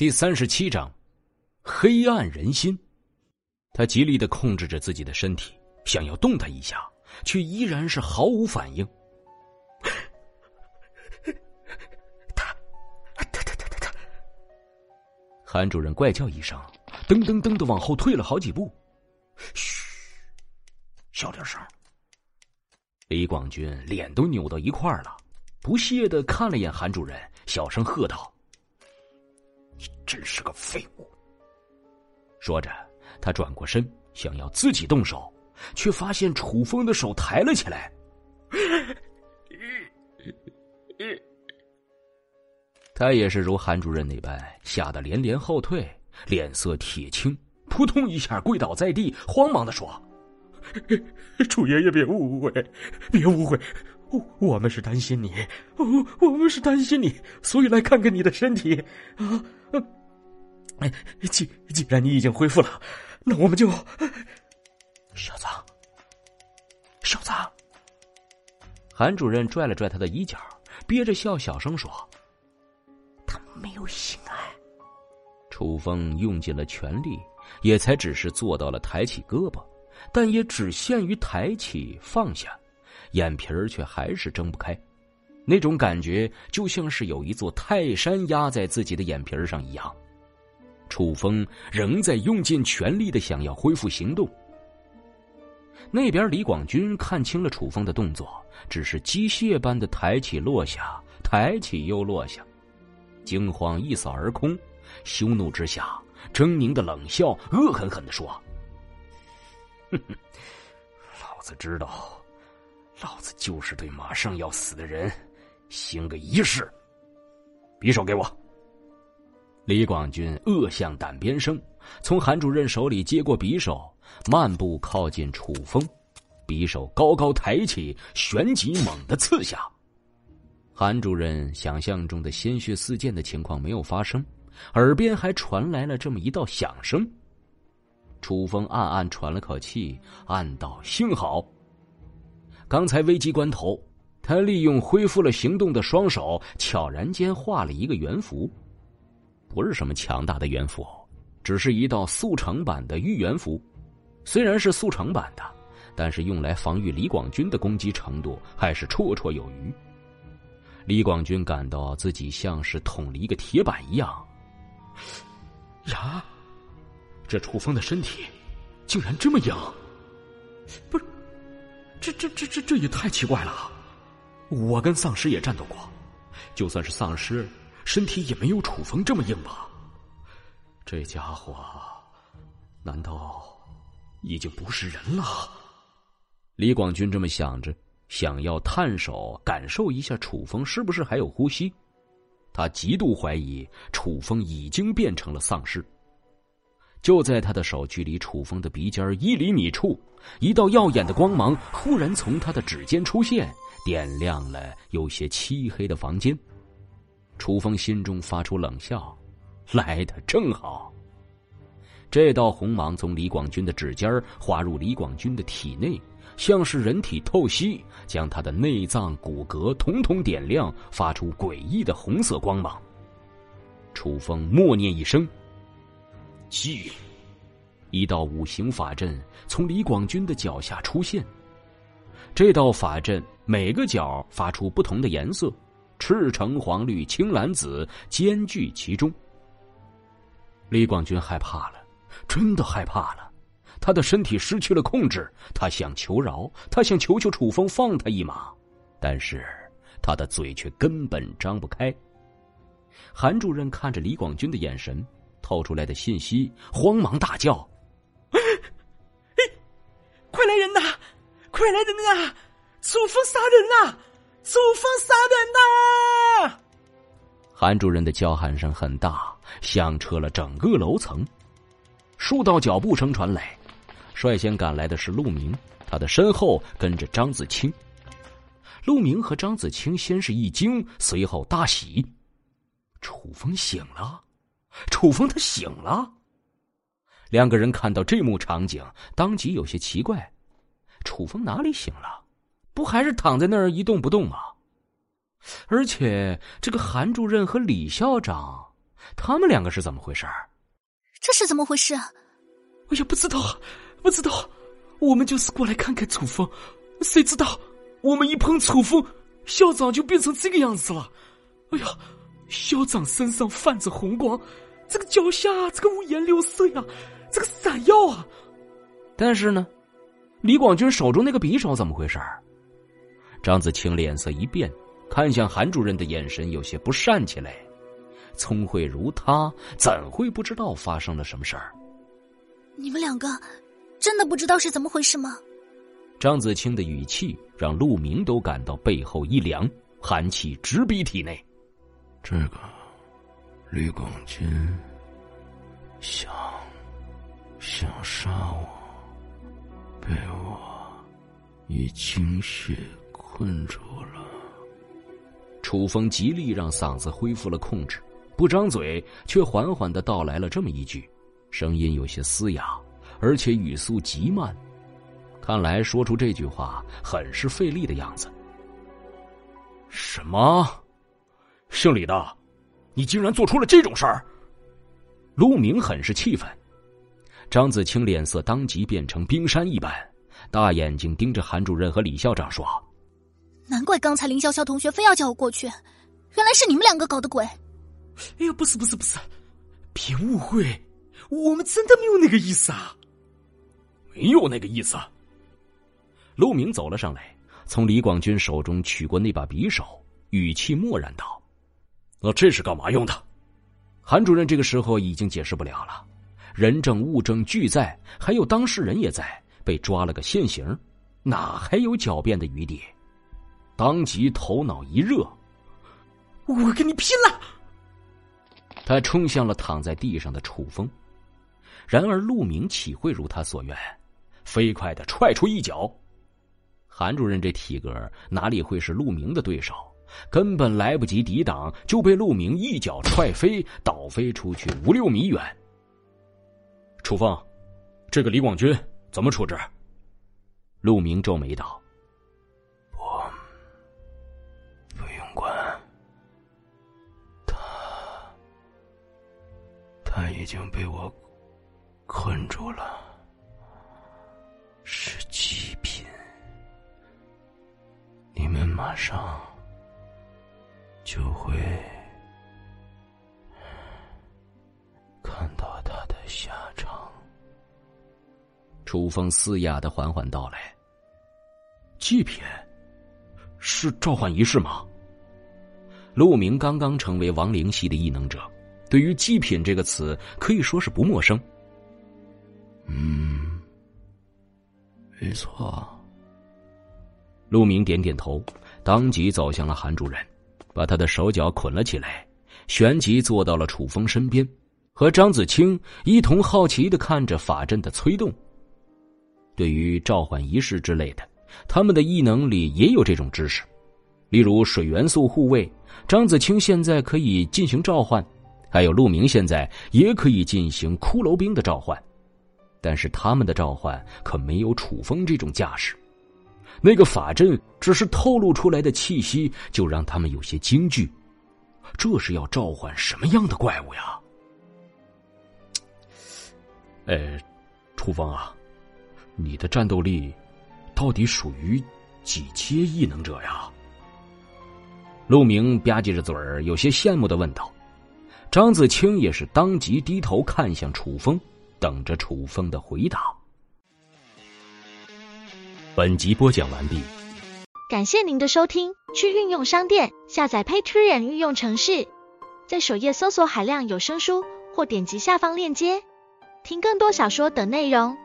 第三十七章，黑暗人心。他极力的控制着自己的身体，想要动弹一下，却依然是毫无反应。他，他，他，他，他，他。韩主任怪叫一声，噔噔噔的往后退了好几步。嘘，小点声。李广军脸都扭到一块儿了，不屑的看了眼韩主任，小声喝道。真是个废物！说着，他转过身，想要自己动手，却发现楚风的手抬了起来。他也是如韩主任那般，吓得连连后退，脸色铁青，扑通一下跪倒在地，慌忙的说：“ 楚爷爷，别误会，别误会，我我们是担心你，我我们是担心你，所以来看看你的身体啊。”哎，既既然你已经恢复了，那我们就……小子，小子。韩主任拽了拽他的衣角，憋着笑，小声说：“他没有性爱。”楚风用尽了全力，也才只是做到了抬起胳膊，但也只限于抬起放下，眼皮儿却还是睁不开。那种感觉就像是有一座泰山压在自己的眼皮上一样。楚风仍在用尽全力的想要恢复行动。那边李广军看清了楚风的动作，只是机械般的抬起落下，抬起又落下，惊慌一扫而空。羞怒之下，狰狞的冷笑，恶狠狠的说：“哼哼，老子知道，老子就是对马上要死的人行个仪式。匕首给我。”李广军恶向胆边生，从韩主任手里接过匕首，慢步靠近楚风，匕首高高抬起，旋即猛地刺下。韩主任想象中的鲜血四溅的情况没有发生，耳边还传来了这么一道响声。楚风暗暗喘了口气，暗道幸好。刚才危急关头，他利用恢复了行动的双手，悄然间画了一个圆符。不是什么强大的圆符，只是一道速成版的御圆符。虽然是速成版的，但是用来防御李广军的攻击程度还是绰绰有余。李广军感到自己像是捅了一个铁板一样。呀，这楚风的身体竟然这么硬！不是，这这这这这也太奇怪了。我跟丧尸也战斗过，就算是丧尸。身体也没有楚风这么硬吧？这家伙难道已经不是人了？李广军这么想着，想要探手感受一下楚风是不是还有呼吸。他极度怀疑楚风已经变成了丧尸。就在他的手距离楚风的鼻尖一厘米处，一道耀眼的光芒忽然从他的指尖出现，点亮了有些漆黑的房间。楚风心中发出冷笑，来的正好。这道红芒从李广军的指尖滑入李广军的体内，像是人体透析，将他的内脏骨骼统统点亮，发出诡异的红色光芒。楚风默念一声：“继。”一道五行法阵从李广军的脚下出现。这道法阵每个角发出不同的颜色。赤橙黄绿青蓝紫兼具其中。李广军害怕了，真的害怕了。他的身体失去了控制，他想求饶，他想求求楚风放他一马，但是他的嘴却根本张不开。韩主任看着李广军的眼神，透出来的信息，慌忙大叫：“快来人呐！楚风杀人了！”楚风杀人呐！韩主任的叫喊声很大，响彻了整个楼层。数道脚步声传来，率先赶来的是陆明，他的身后跟着张子清。陆明和张子清先是一惊，随后大喜：楚风醒了！楚风他醒了！两个人看到这幕场景，当即有些奇怪：楚风哪里醒了？不还是躺在那儿一动不动吗？而且这个韩主任和李校长他们两个是怎么回事？这是怎么回事？哎呀，不知道，不知道。我们就是过来看看楚风，谁知道我们一碰楚风，校长就变成这个样子了。哎呀，校长身上泛着红光，这个脚下这个五颜六色呀，这个闪耀啊。但是呢，李广军手中那个匕首怎么回事？张子清脸色一变，看向韩主任的眼神有些不善起来。聪慧如他，怎会不知道发生了什么事儿？你们两个。真的不知道是怎么回事吗？张子清的语气让陆明都感到背后一凉，寒气直逼体内。这个李广军想想杀我，被我以精血困住了。楚风极力让嗓子恢复了控制，不张嘴，却缓缓的道来了这么一句，声音有些嘶哑。而且语速极慢，看来说出这句话很是费力的样子。什么？姓李的，你竟然做出了这种事儿！陆明很是气愤，张子清脸色当即变成冰山一般，大眼睛盯着韩主任和李校长说：“难怪刚才林潇潇同学非要叫我过去，原来是你们两个搞的鬼！”哎呀，不是不是不是，别误会，我们真的没有那个意思啊。没有那个意思。陆明走了上来，从李广军手中取过那把匕首，语气漠然道：“那这是干嘛用的？”韩主任这个时候已经解释不了了，人证物证俱在，还有当事人也在，被抓了个现行，哪还有狡辩的余地？当即头脑一热：“我跟你拼了！”他冲向了躺在地上的楚风，然而陆明岂会如他所愿？飞快的踹出一脚，韩主任这体格哪里会是陆明的对手？根本来不及抵挡，就被陆明一脚踹飞，倒飞出去五六米远。楚风，这个李广军怎么处置？陆明皱眉道：“我不用管，他他已经被我困住了。”是极品，你们马上就会楚风嘶哑的缓缓道来：“祭品，是召唤仪式吗？”陆明刚刚成为亡灵系的异能者，对于“祭品”这个词可以说是不陌生。嗯。没错，陆明点点头，当即走向了韩主任，把他的手脚捆了起来，旋即坐到了楚风身边，和张子清一同好奇的看着法阵的催动。对于召唤仪式之类的，他们的异能里也有这种知识，例如水元素护卫，张子清现在可以进行召唤，还有陆明现在也可以进行骷髅兵的召唤。但是他们的召唤可没有楚风这种架势，那个法阵只是透露出来的气息，就让他们有些惊惧。这是要召唤什么样的怪物呀？哎，楚风啊，你的战斗力到底属于几阶异能者呀？陆明吧唧着嘴儿，有些羡慕的问道。张子清也是当即低头看向楚风。等着楚风的回答。本集播讲完毕，感谢您的收听。去运用商店下载 Patreon 运用城市，在首页搜索海量有声书，或点击下方链接听更多小说等内容。